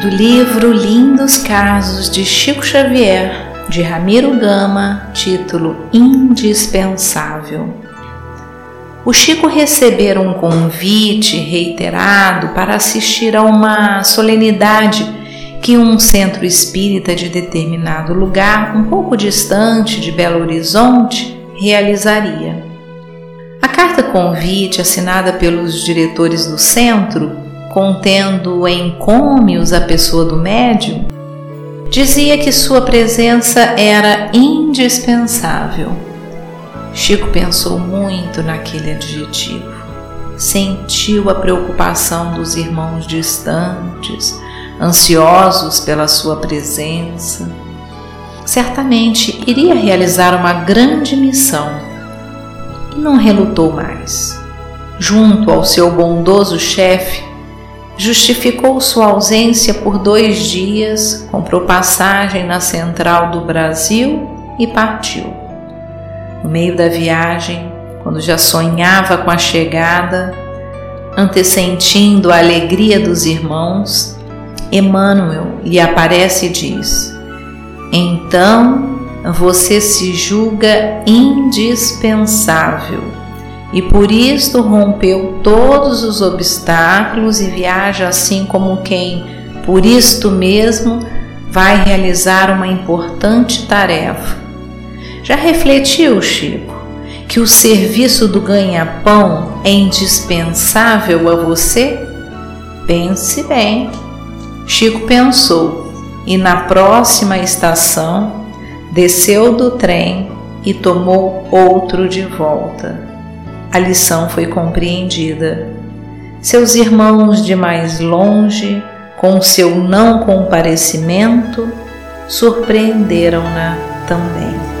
do livro Lindos Casos de Chico Xavier, de Ramiro Gama, título Indispensável. O Chico recebera um convite reiterado para assistir a uma solenidade que um centro espírita de determinado lugar, um pouco distante de Belo Horizonte, realizaria. A carta convite, assinada pelos diretores do centro, contendo encômios a pessoa do médium, dizia que sua presença era indispensável. Chico pensou muito naquele adjetivo. Sentiu a preocupação dos irmãos distantes, ansiosos pela sua presença. Certamente iria realizar uma grande missão e não relutou mais. Junto ao seu bondoso chefe, justificou sua ausência por dois dias, comprou passagem na central do Brasil e partiu. No meio da viagem, quando já sonhava com a chegada, antessentindo a alegria dos irmãos, Emmanuel lhe aparece e diz: Então você se julga indispensável e por isto rompeu todos os obstáculos e viaja assim como quem, por isto mesmo, vai realizar uma importante tarefa. Já refletiu, Chico, que o serviço do ganha-pão é indispensável a você? Pense bem. Chico pensou e na próxima estação desceu do trem e tomou outro de volta a lição foi compreendida. Seus irmãos de mais longe, com seu não comparecimento, surpreenderam-na também.